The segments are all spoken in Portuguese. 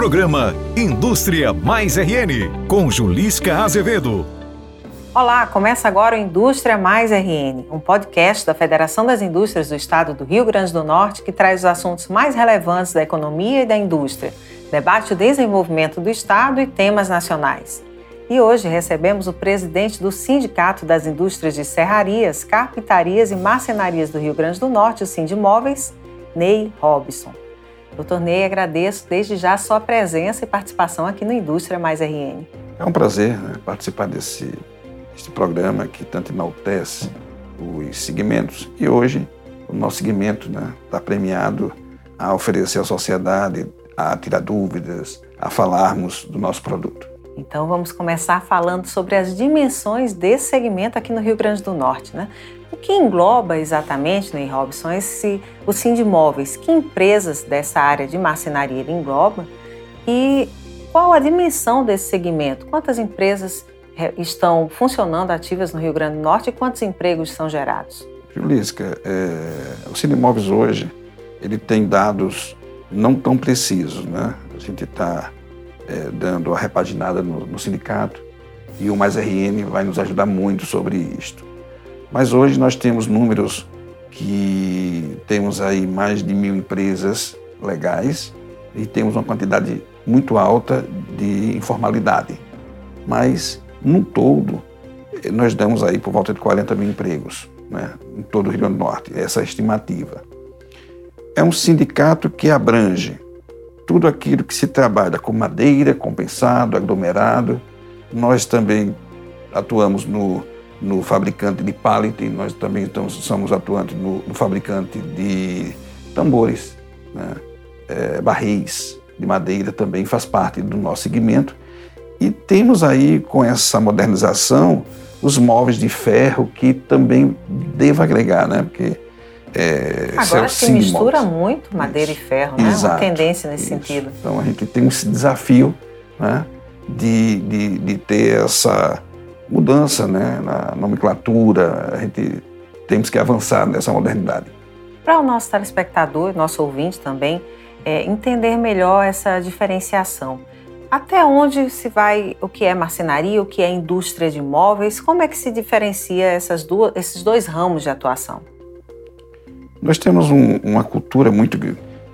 Programa Indústria Mais RN, com Julisca Azevedo. Olá, começa agora o Indústria Mais RN, um podcast da Federação das Indústrias do Estado do Rio Grande do Norte que traz os assuntos mais relevantes da economia e da indústria, debate o desenvolvimento do Estado e temas nacionais. E hoje recebemos o presidente do Sindicato das Indústrias de Serrarias, Carpintarias e Marcenarias do Rio Grande do Norte, o Sindimóveis, Ney Robson. Doutor Ney, agradeço desde já a sua presença e participação aqui no Indústria Mais RN. É um prazer né, participar desse, desse programa que tanto enaltece os segmentos. E hoje o nosso segmento está né, tá premiado a oferecer à sociedade, a tirar dúvidas, a falarmos do nosso produto. Então vamos começar falando sobre as dimensões desse segmento aqui no Rio Grande do Norte. Né? O que engloba exatamente, Ney Robson, esse, o Sindimóveis? Que empresas dessa área de marcenaria ele engloba? E qual a dimensão desse segmento? Quantas empresas eh, estão funcionando ativas no Rio Grande do Norte e quantos empregos são gerados? Julisca, é, o Sindimóveis hoje ele tem dados não tão precisos, né? A gente está é, dando a repaginada no, no sindicato e o Mais RN vai nos ajudar muito sobre isto. Mas hoje nós temos números que temos aí mais de mil empresas legais e temos uma quantidade muito alta de informalidade. Mas, no todo, nós damos aí por volta de 40 mil empregos né, em todo o Rio Grande do Norte, essa é estimativa. É um sindicato que abrange tudo aquilo que se trabalha com madeira, compensado, aglomerado. Nós também atuamos no, no fabricante de pallet, nós também estamos, somos atuantes no, no fabricante de tambores, né? é, barris de madeira também faz parte do nosso segmento. E temos aí, com essa modernização, os móveis de ferro que também devo agregar, né? Porque é, Agora se mistura muito madeira isso. e ferro, né? Exato, Uma tendência nesse isso. sentido. Então a gente tem esse desafio né, de, de, de ter essa mudança né, na nomenclatura, a gente temos que avançar nessa modernidade. Para o nosso telespectador, nosso ouvinte também, é, entender melhor essa diferenciação. Até onde se vai o que é marcenaria, o que é indústria de imóveis? Como é que se diferencia essas duas, esses dois ramos de atuação? Nós temos um, uma cultura muito,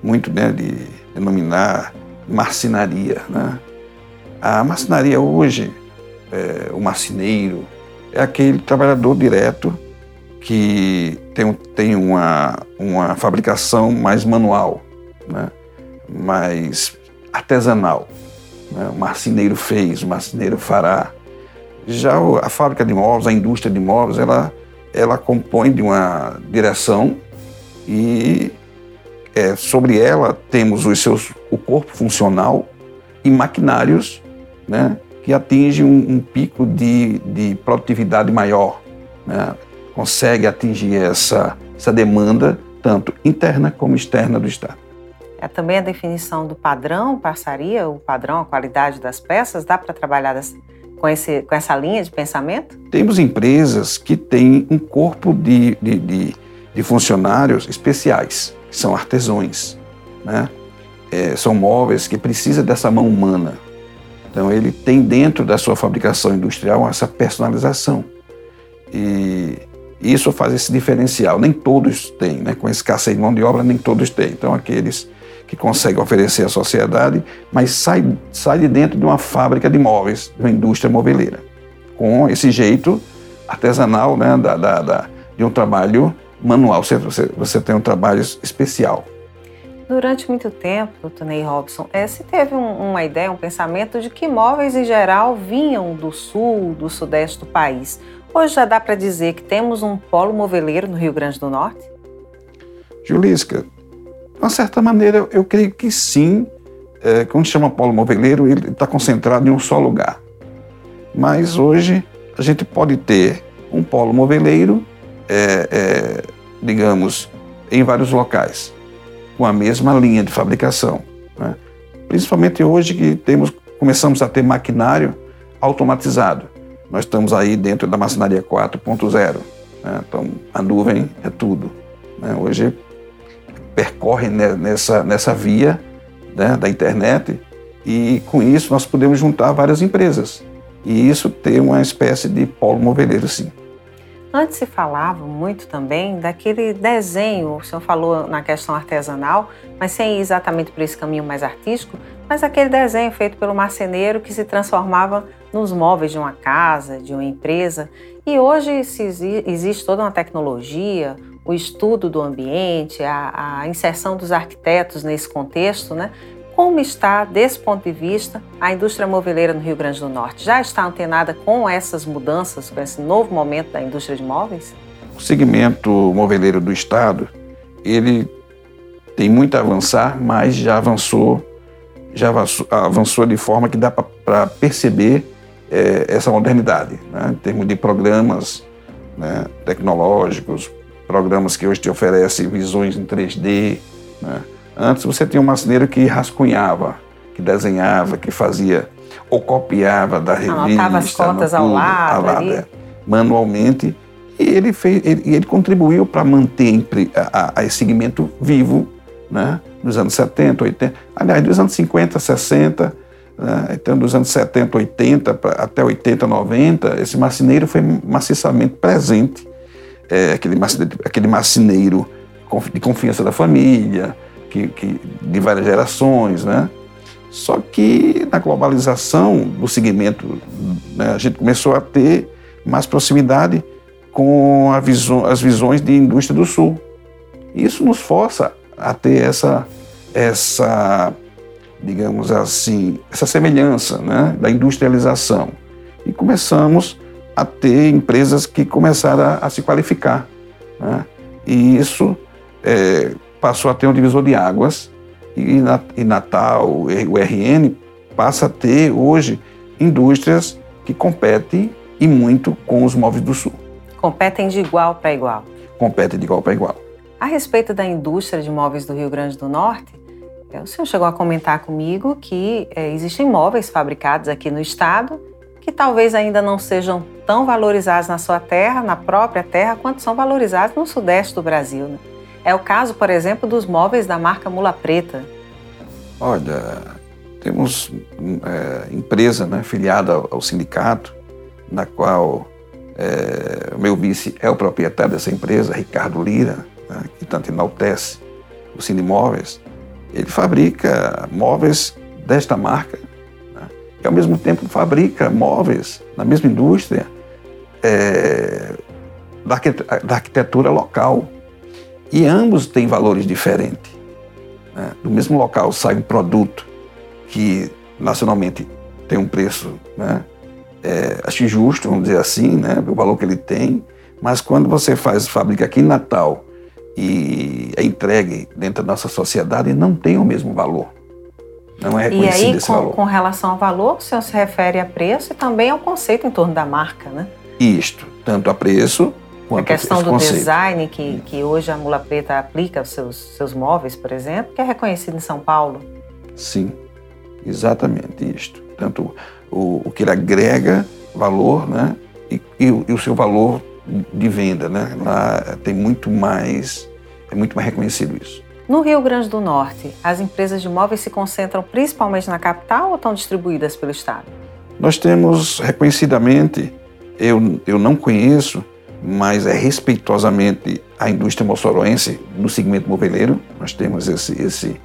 muito né, de denominar marcenaria. Né? A marcenaria hoje, é, o marceneiro, é aquele trabalhador direto que tem, tem uma, uma fabricação mais manual, né? mais artesanal. Né? O marceneiro fez, o marceneiro fará. Já a fábrica de móveis, a indústria de móveis, ela, ela compõe de uma direção e é, sobre ela temos os seus, o corpo funcional e maquinários né, que atingem um, um pico de, de produtividade maior. Né, consegue atingir essa, essa demanda tanto interna como externa do Estado. É também a definição do padrão, parceria, o padrão, a qualidade das peças, dá para trabalhar com, esse, com essa linha de pensamento? Temos empresas que têm um corpo de, de, de de funcionários especiais, que são artesões. Né? É, são móveis que precisam dessa mão humana. Então, ele tem dentro da sua fabricação industrial essa personalização. E isso faz esse diferencial. Nem todos têm, né? com escassez de mão de obra, nem todos têm. Então, aqueles que conseguem oferecer à sociedade, mas sai, sai de dentro de uma fábrica de móveis, de uma indústria moveleira, com esse jeito artesanal né? da, da, da de um trabalho manual, você, você, você tem um trabalho especial. Durante muito tempo, Ney Robson, é, se teve um, uma ideia, um pensamento de que imóveis em geral vinham do sul, do sudeste do país. Hoje já dá para dizer que temos um polo moveleiro no Rio Grande do Norte? Julisca, de uma certa maneira, eu creio que sim. É, quando chama polo moveleiro, ele está concentrado em um só lugar. Mas hoje a gente pode ter um polo moveleiro é, é, digamos, em vários locais, com a mesma linha de fabricação. Né? Principalmente hoje que temos, começamos a ter maquinário automatizado. Nós estamos aí dentro da maçonaria 4.0. Né? Então, a nuvem é tudo. Né? Hoje percorre nessa, nessa via né, da internet e com isso nós podemos juntar várias empresas e isso ter uma espécie de polo moveleiro, sim. Antes se falava muito também daquele desenho, o senhor falou na questão artesanal, mas sem ir exatamente por esse caminho mais artístico, mas aquele desenho feito pelo marceneiro que se transformava nos móveis de uma casa, de uma empresa. E hoje existe toda uma tecnologia, o estudo do ambiente, a, a inserção dos arquitetos nesse contexto, né? Como está, desse ponto de vista, a indústria moveleira no Rio Grande do Norte? Já está antenada com essas mudanças, com esse novo momento da indústria de móveis? O segmento moveleiro do Estado, ele tem muito a avançar, mas já avançou, já avançou, de forma que dá para perceber é, essa modernidade, né? em termos de programas né, tecnológicos, programas que hoje te oferecem visões em 3D, né? Antes você tinha um marceneiro que rascunhava, que desenhava, que fazia ou copiava da revista, Anotava as contas tudo, ao lado, lado é, manualmente. E ele, fez, ele, ele contribuiu para manter a, a, a, esse segmento vivo né, nos anos 70, 80, aliás, dos anos 50, 60, né, então dos anos 70, 80 até 80, 90, esse marceneiro foi maciçamente presente. É, aquele, marceneiro, aquele marceneiro de confiança da família, que, que, de várias gerações, né? Só que na globalização do segmento, né, a gente começou a ter mais proximidade com visão, as visões de indústria do Sul. Isso nos força a ter essa, essa digamos assim, essa semelhança né, da industrialização. E começamos a ter empresas que começaram a, a se qualificar. Né? E isso é, passou a ter um divisor de águas e, e Natal, o RN, passa a ter hoje indústrias que competem e muito com os móveis do Sul. Competem de igual para igual. Competem de igual para igual. A respeito da indústria de móveis do Rio Grande do Norte, é, o senhor chegou a comentar comigo que é, existem móveis fabricados aqui no estado que talvez ainda não sejam tão valorizados na sua terra, na própria terra, quanto são valorizados no sudeste do Brasil. Né? É o caso, por exemplo, dos móveis da marca Mula Preta. Olha, temos é, empresa né, filiada ao, ao, sindicato, na qual é, o meu vice é o proprietário dessa empresa, Ricardo Lira, né, que tanto enaltece o Cinemóveis. Ele fabrica móveis desta marca né, e, ao mesmo tempo, fabrica móveis na mesma indústria é, da arquitetura local. E ambos têm valores diferentes. Né? Do mesmo local sai um produto que nacionalmente tem um preço, né? É, acho justo, vamos dizer assim, né? o valor que ele tem, mas quando você faz fábrica aqui em Natal e é entregue dentro da nossa sociedade, não tem o mesmo valor. Não é reconhecido e aí, esse com, valor. com relação ao valor, o senhor se refere a preço e também ao conceito em torno da marca, né? Isto, tanto a preço a questão do conceito. design que, que hoje a Mula Preta aplica aos seus, seus móveis, por exemplo, que é reconhecido em São Paulo. Sim, exatamente isto. Tanto o, o que ele agrega valor, né? E, e, o, e, o, seu valor de venda, né? Lá tem muito mais, é muito mais reconhecido isso. No Rio Grande do Norte, as empresas de móveis se concentram principalmente na capital ou estão distribuídas pelo estado? Nós temos reconhecidamente, eu, eu não conheço mas é respeitosamente a indústria moçoroense no segmento moveleiro. Nós temos esse, esse,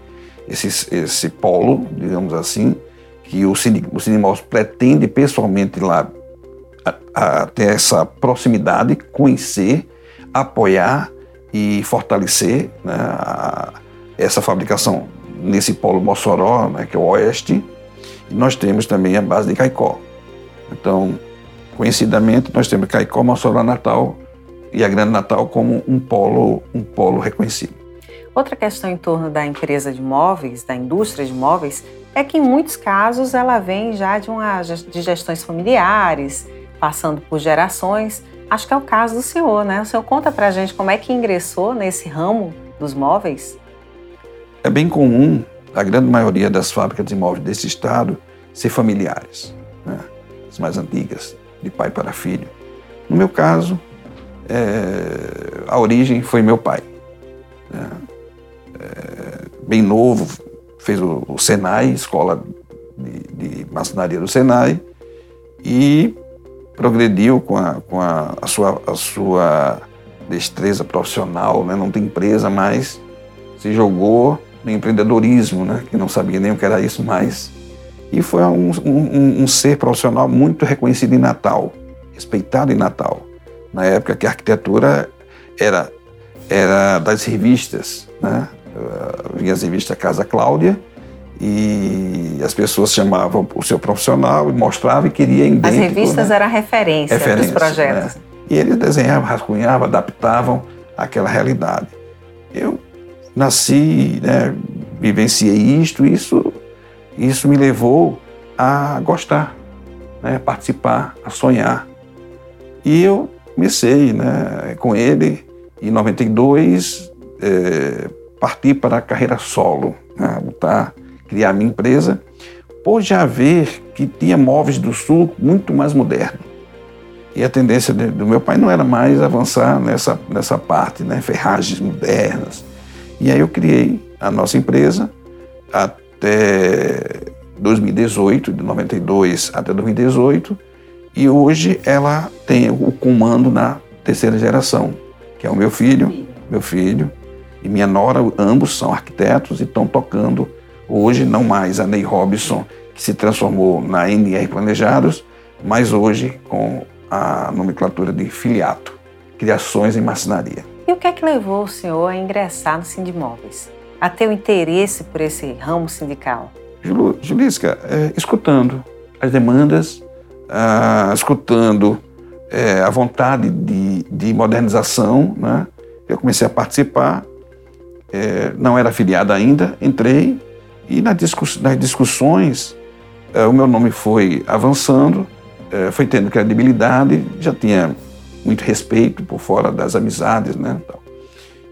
esse, esse polo, digamos assim, que o, Cine, o pretende pessoalmente lá a, a ter essa proximidade, conhecer, apoiar e fortalecer né, a, essa fabricação nesse polo Mossoró, né, que é o oeste. E nós temos também a base de Caicó. Então, Conhecidamente, nós temos Caicó, Mossoró, Natal e a Grande Natal como um polo, um polo reconhecido. Outra questão em torno da empresa de móveis, da indústria de móveis, é que em muitos casos ela vem já de, uma, de gestões familiares, passando por gerações. Acho que é o caso do senhor, né? O senhor conta pra gente como é que ingressou nesse ramo dos móveis? É bem comum a grande maioria das fábricas de móveis desse estado ser familiares, né? as mais antigas, de pai para filho. No meu caso, é, a origem foi meu pai. Né? É, bem novo, fez o, o, Senai, Escola maçonaria do Senai e progrediu com a, com a, a sua, a sua destreza profissional, né? não tem empresa, mas se jogou no empreendedorismo, né? que não sabia nem o que era isso mais. E foi um, um, um ser profissional muito reconhecido em Natal, respeitado em Natal. Na época que a arquitetura era, era das revistas, né? vinha as revistas Casa Cláudia, e as pessoas chamavam o seu profissional e mostravam e queria em As revistas né? eram referência, referência dos projetos. Né? E eles desenhavam, rascunhavam, adaptavam àquela realidade. Eu nasci, né, vivenciei isto, isso, isso me levou a gostar, né, participar, a sonhar. E eu comecei né, com ele, em 92, é, parti para a carreira solo, né, lutar criar minha empresa, por já ver que tinha móveis do sul muito mais modernos. E a tendência do meu pai não era mais avançar nessa, nessa parte, né? ferragens modernas. E aí eu criei a nossa empresa até 2018, de 92 até 2018, e hoje ela tem o comando na terceira geração, que é o meu filho, meu filho e minha nora, ambos são arquitetos e estão tocando Hoje, não mais a Ney Robson, que se transformou na NR Planejados, mas hoje com a nomenclatura de filiato, Criações em Marcenaria. E o que é que levou o senhor a ingressar no Sindimóveis? A ter o interesse por esse ramo sindical? Julisca, é, escutando as demandas, ah, escutando é, a vontade de, de modernização, né? eu comecei a participar, é, não era afiliado ainda, entrei e nas, discussões, eh, o meu nome foi avançando, eh, foi tendo credibilidade, já tinha muito respeito por fora das amizades, né?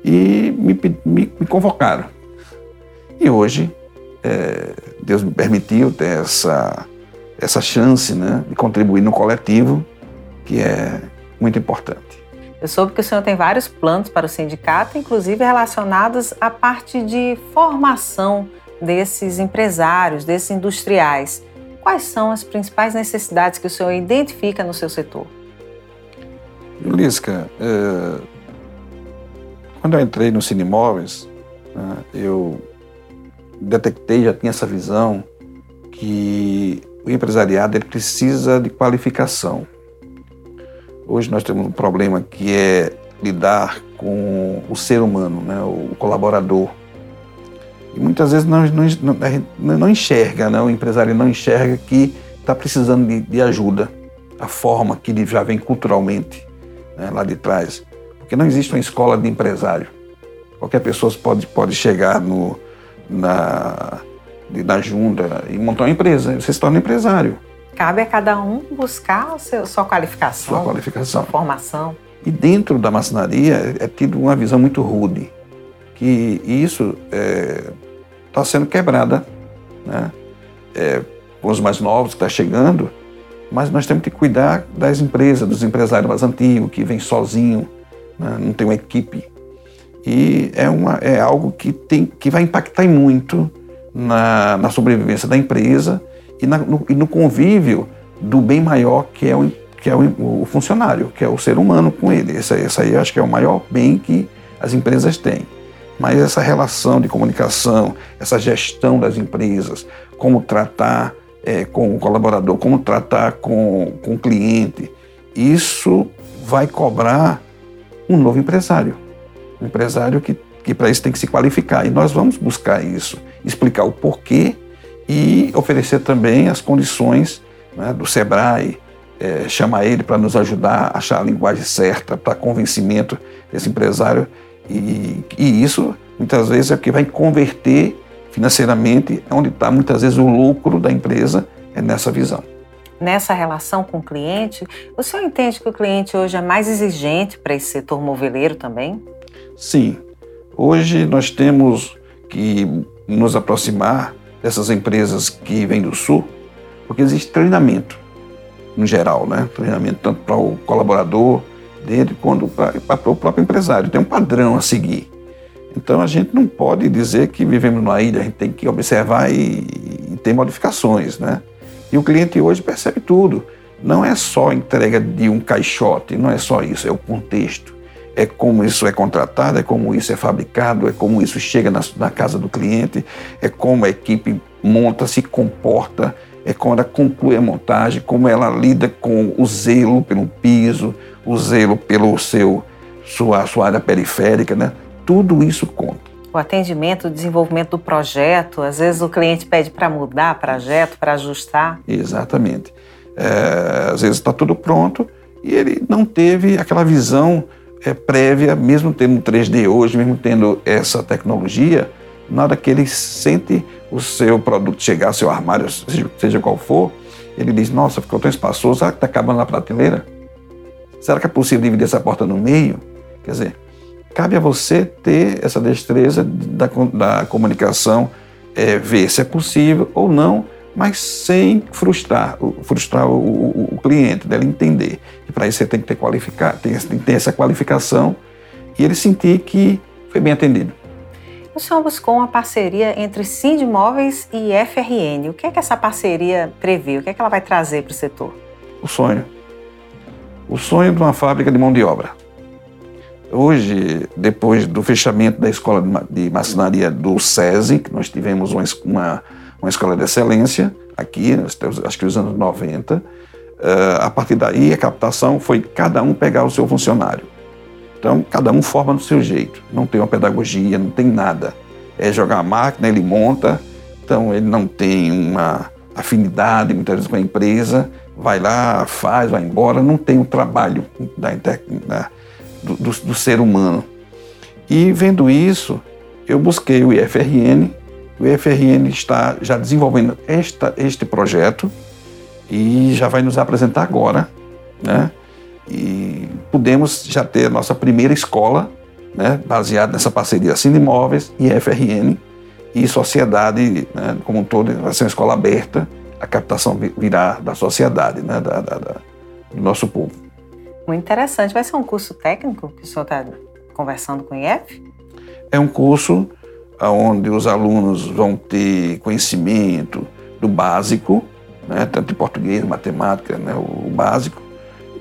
E me, me, me convocaram. E hoje, é, Deus me permitiu ter essa, essa chance né, de contribuir no coletivo, que é muito importante. Eu soube que o senhor tem vários planos para o sindicato, inclusive relacionados à parte de formação desses empresários, desses industriais, quais são as principais necessidades que o senhor identifica no seu setor? Julisca, é, quando eu entrei no Cinemóveis, né, eu detectei, já tinha essa visão, que o empresariado ele precisa de qualificação. Hoje nós temos um problema que é lidar com o ser humano, né, o colaborador. E muitas vezes não, não, não enxerga, né? o empresário não enxerga que está precisando de, de, ajuda, a forma que ele já vem culturalmente né, lá de trás. Porque não existe uma escola de empresário. Qualquer pessoa pode, pode chegar no, na, na junta e montar uma empresa, você se torna empresário. Cabe a cada um buscar a seu, sua qualificação, sua qualificação, sua formação. E dentro da maçonaria é tido uma visão muito rude que isso está é, tá sendo quebrada né? É, com os mais novos que está chegando, mas nós temos que cuidar das empresas, dos empresários mais antigos, que vêm sozinho, né? não tem uma equipe. E é, uma, é algo que, tem, que vai impactar muito na, na sobrevivência da empresa e, na, no, e no convívio do bem maior que é, o, que é o, o funcionário, que é o ser humano com ele. Esse, esse aí acho que é o maior bem que as empresas têm. Mas essa relação de comunicação, essa gestão das empresas, como tratar é, com o colaborador, como tratar com, com o cliente, isso vai cobrar um novo empresário. Um empresário que, que para isso tem que se qualificar. E nós vamos buscar isso, explicar o porquê e oferecer também as condições né, do SEBRAE, é, chamar ele para nos ajudar a achar a linguagem certa para convencimento desse empresário e, e isso, muitas vezes, é o que vai converter financeiramente, é onde está muitas vezes o lucro da empresa, é nessa visão. Nessa relação com o cliente, o senhor entende que o cliente hoje é mais exigente para esse setor moveleiro também? Sim. Hoje nós temos que nos aproximar dessas empresas que vêm do Sul, porque existe treinamento, no geral, né? Treinamento tanto para o colaborador, dele quanto para o próprio empresário. Tem um padrão a seguir. Então a gente não pode dizer que vivemos numa ilha, a gente tem que observar e, e ter modificações, né? E o cliente hoje percebe tudo. Não é só entrega de um caixote, não é só isso, é o contexto. É como isso é contratado, é como isso é fabricado, é como isso chega na, na casa do cliente, é como a equipe monta, se comporta, é quando ela conclui a montagem, como ela lida com o zelo pelo piso, o zelo pelo seu sua, sua área periférica, né? Tudo isso conta. O atendimento, o desenvolvimento do projeto, às vezes o cliente pede para mudar o projeto, para ajustar. Exatamente. É, às vezes está tudo pronto e ele não teve aquela visão é, prévia, mesmo tendo 3D hoje, mesmo tendo essa tecnologia, na hora que ele sente o seu produto chegar ao seu armário, seja, qual for, ele diz, nossa, ficou tão espaçoso, será que está acabando na prateleira? Será que é possível dividir essa porta no meio? Quer dizer, cabe a você ter essa destreza da, da comunicação, é, ver se é possível ou não, mas sem frustrar, frustrar o, o, o cliente, dele entender. E para isso você tem que ter, qualificar, tem, tem que ter essa qualificação e ele sentir que foi bem atendido. O senhor buscou uma parceria entre Sindimóveis e FRN. O que é que essa parceria prevê? O que é que ela vai trazer para o setor? O sonho. O sonho de uma fábrica de mão de obra. Hoje, depois do fechamento da escola de maçonaria do SESI, que nós tivemos uma, uma, uma escola de excelência aqui, acho que nos anos 90, eh, a partir daí a captação foi cada um pegar o seu funcionário. Então, cada um forma do seu jeito. Não tem uma pedagogia, não tem nada. É jogar a máquina, ele monta, então ele não tem uma afinidade muitas vezes com a empresa, vai lá, faz, vai embora, não tem o trabalho da, da, do, do, do, ser humano. E vendo isso, eu busquei o IFRN, o IFRN está já desenvolvendo esta, este projeto e já vai nos apresentar agora, né? E pudemos já ter a nossa primeira escola, né, baseada nessa parceria Cine Imóveis e FRN e sociedade né, como um todo, vai ser uma escola aberta, a captação virá da sociedade, né, da, da, da, do nosso povo. Muito interessante. Vai ser um curso técnico que o senhor está conversando com o IF? É um curso onde os alunos vão ter conhecimento do básico, né, tanto de português, matemática, né, o básico,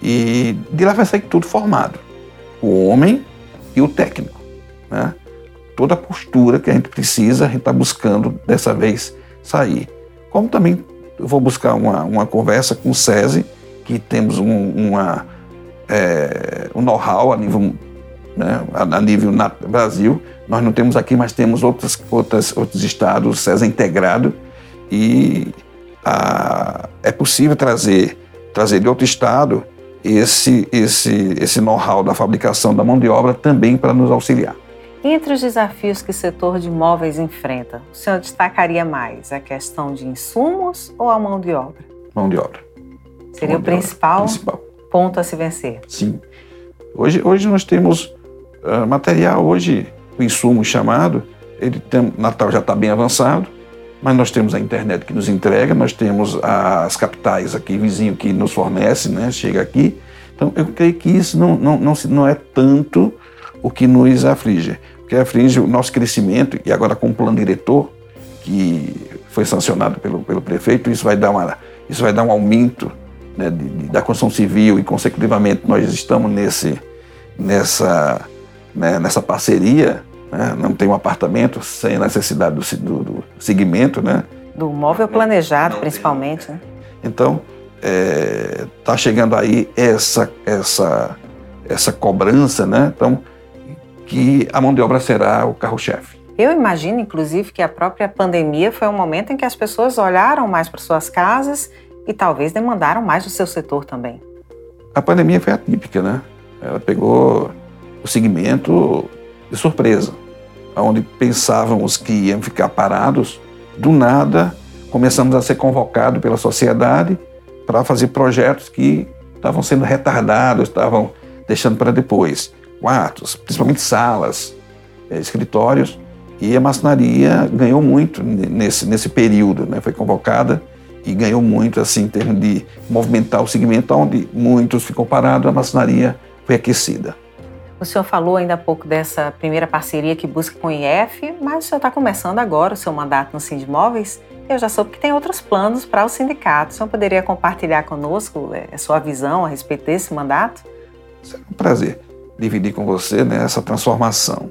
e de lá vai sair tudo formado. O homem e o técnico. Né? Toda a postura que a gente precisa, a gente está buscando dessa vez sair. Como também eu vou buscar uma, uma conversa com o SESI, que temos um, uma, é, um know-how a nível, né, a, nível na, Brasil. Nós não temos aqui, mas temos outros, outras, outros estados, o SESI integrado, e a, é possível trazer, trazer de outro estado esse, esse, esse know-how da fabricação da mão de obra também para nos auxiliar. Entre os desafios que o setor de imóveis enfrenta, o senhor destacaria mais a questão de insumos ou a mão de obra? Mão de obra. Seria mão o principal, principal, ponto a se vencer. Sim. Hoje, hoje nós temos uh, material, hoje o insumo chamado, ele tem, Natal já está bem avançado, mas nós temos a internet que nos entrega, nós temos as capitais aqui, vizinho que nos fornece, né, chega aqui. Então, eu creio que isso não, não, não, não é tanto o que nos aflige. O que aflige o nosso crescimento, e agora com o plano diretor, que foi sancionado pelo, pelo prefeito, isso vai dar, uma, isso vai dar um aumento né, de, de, da construção civil e, consecutivamente, nós estamos nesse, nessa, né, nessa parceria né? não tem um apartamento sem a necessidade do, do, do segmento, né? Do móvel planejado, não, principalmente, tem, né? Então, está é, chegando aí essa, essa, essa cobrança, né? Então, que a mão de obra será o carro-chefe. Eu imagino, inclusive, que a própria pandemia foi um momento em que as pessoas olharam mais para suas casas e talvez demandaram mais do seu setor também. A pandemia foi atípica, né? Ela pegou o segmento de surpresa, onde pensávamos que iam ficar parados, do nada começamos a ser convocados pela sociedade para fazer projetos que estavam sendo retardados, estavam deixando para depois. Quartos, principalmente salas, eh, escritórios, e a maçonaria ganhou muito nesse, nesse período, né? foi convocada e ganhou muito assim, em termos de movimentar o segmento, onde muitos ficam parados, a maçonaria foi aquecida. O senhor falou ainda há pouco dessa primeira parceria que busca com o IF, mas o senhor está começando agora o seu mandato no Sindimóveis. Eu já soube que tem outros planos para o sindicato. O senhor poderia compartilhar conosco é, a sua visão a respeito desse mandato? Será um prazer dividir com você né, essa transformação.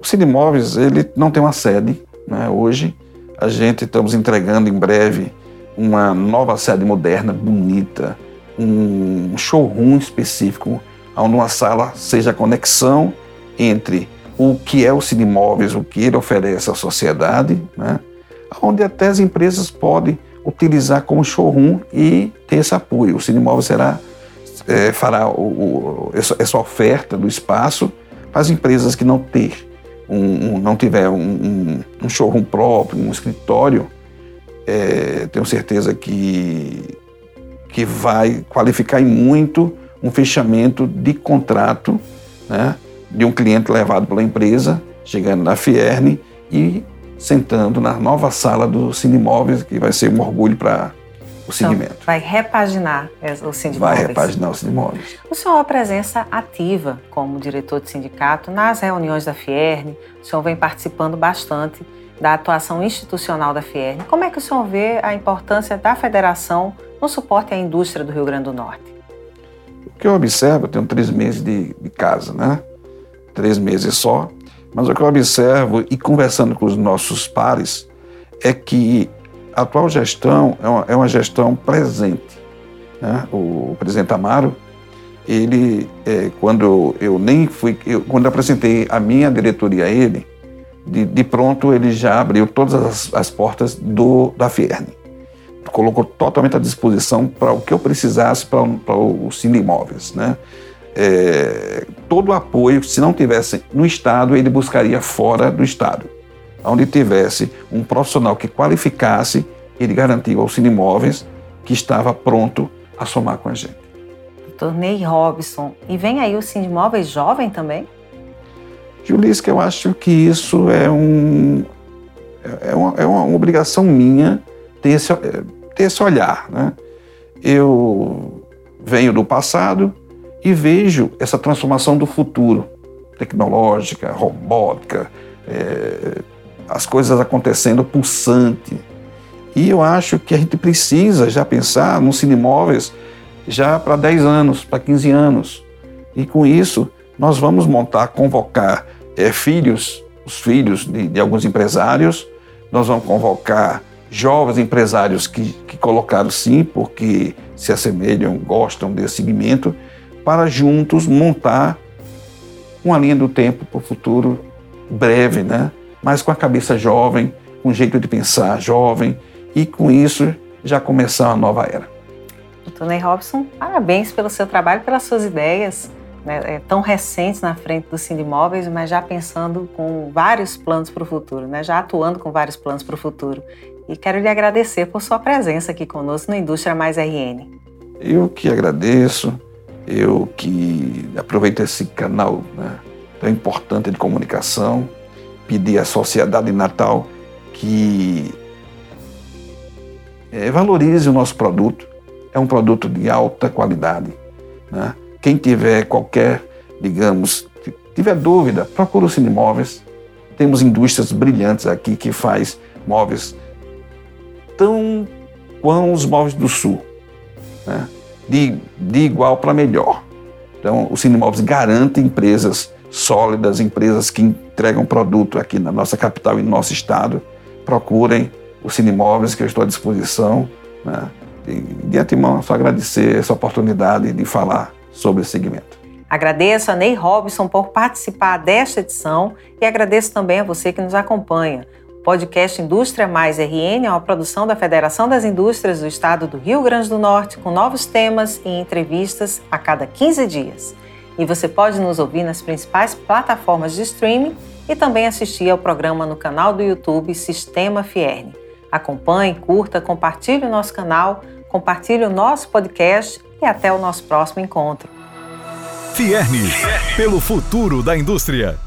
O Cinemóveis ele não tem uma sede né, hoje. A gente estamos entregando em breve uma nova sede moderna, bonita, um showroom específico, onde uma sala seja a conexão entre o que é o Cinemóveis, o que ele oferece à sociedade, né, onde até as empresas podem utilizar como showroom e ter esse apoio. O Cinemóveis será, é, fará o, o, essa, essa, oferta do espaço para as empresas que não ter um, um não tiver um, um, showroom próprio, um escritório, é, tenho certeza que, que vai qualificar muito um fechamento de contrato né, de um cliente levado pela empresa, chegando na Fierne e sentando na nova sala do Cinemóveis, que vai ser um orgulho para o segmento. Então, vai repaginar o Cinemóveis. Vai repaginar o Cinemóveis. O senhor é presença ativa como diretor de sindicato nas reuniões da Fierne, o senhor vem participando bastante da atuação institucional da Fierne. Como é que o senhor vê a importância da federação no suporte à indústria do Rio Grande do Norte? O que eu observo, eu tenho três meses de, de casa, né? Três meses só. Mas o que eu observo e conversando com os nossos pares é que a atual gestão é uma, é uma gestão presente. Né? O presidente Amaro, ele, é, quando eu nem fui, eu, quando apresentei a minha diretoria a ele, de, de pronto ele já abriu todas as, as portas do, da Fierne. Colocou totalmente à disposição para o que eu precisasse para, o Cine Imóveis. Né? É, todo o apoio, se não tivesse no Estado, ele buscaria fora do Estado onde tivesse um profissional que qualificasse, ele garantiu ao Cinemóveis que estava pronto a somar com a gente. Tornei Robson. E vem aí o Cinemóveis jovem também? Julisca, eu acho que isso é, um, é, uma, é uma obrigação minha ter esse, ter esse olhar. Né? Eu venho do passado e vejo essa transformação do futuro, tecnológica, robótica, é, as coisas acontecendo pulsante. E eu acho que a gente precisa já pensar nos cinemóveis já para 10 anos, para 15 anos. E com isso, nós vamos montar, convocar é, filhos, os filhos de, de, alguns empresários, nós vamos convocar jovens empresários que, que colocaram sim, porque se assemelham, gostam desse segmento, para juntos montar uma linha do tempo para o futuro breve, né? mas com a cabeça jovem, com o jeito de pensar jovem, e com isso já começar uma nova era. Doutor Ney Robson, parabéns pelo seu trabalho, pelas suas ideias, né, é, tão recentes na frente do Sindimóveis, mas já pensando com vários planos para o futuro, né, já atuando com vários planos para o futuro. E quero lhe agradecer por sua presença aqui conosco no Indústria Mais RN. Eu que agradeço, eu que aproveito esse canal né, tão importante de comunicação pedir à sociedade natal que é, valorize o nosso produto. É um produto de alta qualidade. Né? Quem tiver qualquer, digamos, tiver dúvida, procura o Cine Móveis. Temos indústrias brilhantes aqui que faz móveis tão quão os móveis do Sul, né? de, de igual para melhor. Então, o Cine Móveis garante empresas sólidas, empresas que entregam produto aqui na nossa capital e no nosso estado, procurem o Cinemóveis, que eu estou à disposição. Né? E, de antemão, só agradecer essa oportunidade de falar sobre esse segmento. Agradeço a Ney Robson por participar desta edição e agradeço também a você que nos acompanha. Podcast Indústria Mais RN é uma produção da Federação das Indústrias do Estado do Rio Grande do Norte, com novos temas e entrevistas a cada 15 dias. E você pode nos ouvir nas principais plataformas de streaming e também assistir ao programa no canal do YouTube Sistema Fierne. Acompanhe, curta, compartilhe o nosso canal, compartilhe o nosso podcast e até o nosso próximo encontro. Fierne, pelo futuro da indústria.